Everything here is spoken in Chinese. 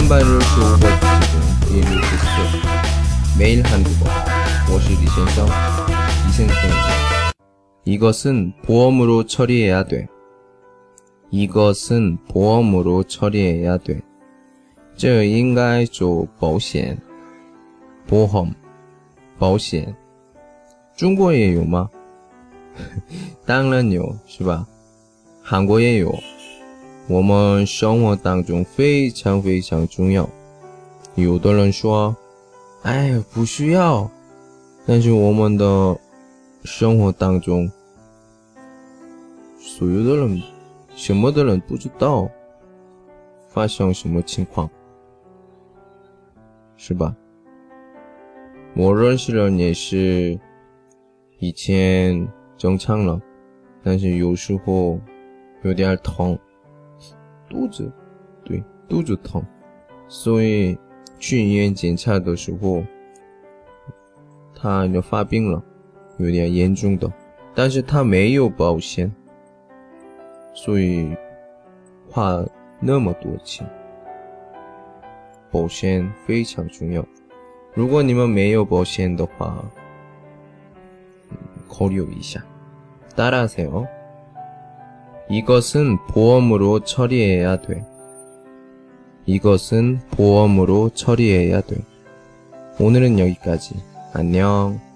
한반을 교과지금 일루스 매일 한국어 我是李先生 이생생입니다. 이것은 보험으로 처리해야 돼. 이것은 보험으로 처리해야 돼. 这应该做保险. 보험, 保险.中国也有吗？当然有，是吧？韩国也有。 我们生活当中非常非常重要。有的人说：“哎，不需要。”但是我们的生活当中，所有的人，什么的人不知道发生什么情况，是吧？我认识人也是以前正常了，但是有时候有点疼。肚子，对，肚子疼，所以去医院检查的时候，他就发病了，有点严重的，但是他没有保险，所以花那么多钱。保险非常重要，如果你们没有保险的话，考虑一下。따라하세요 이것은 보험으로 처리해야 돼. 이것은 보험으로 처리해야 돼. 오늘은 여기까지. 안녕.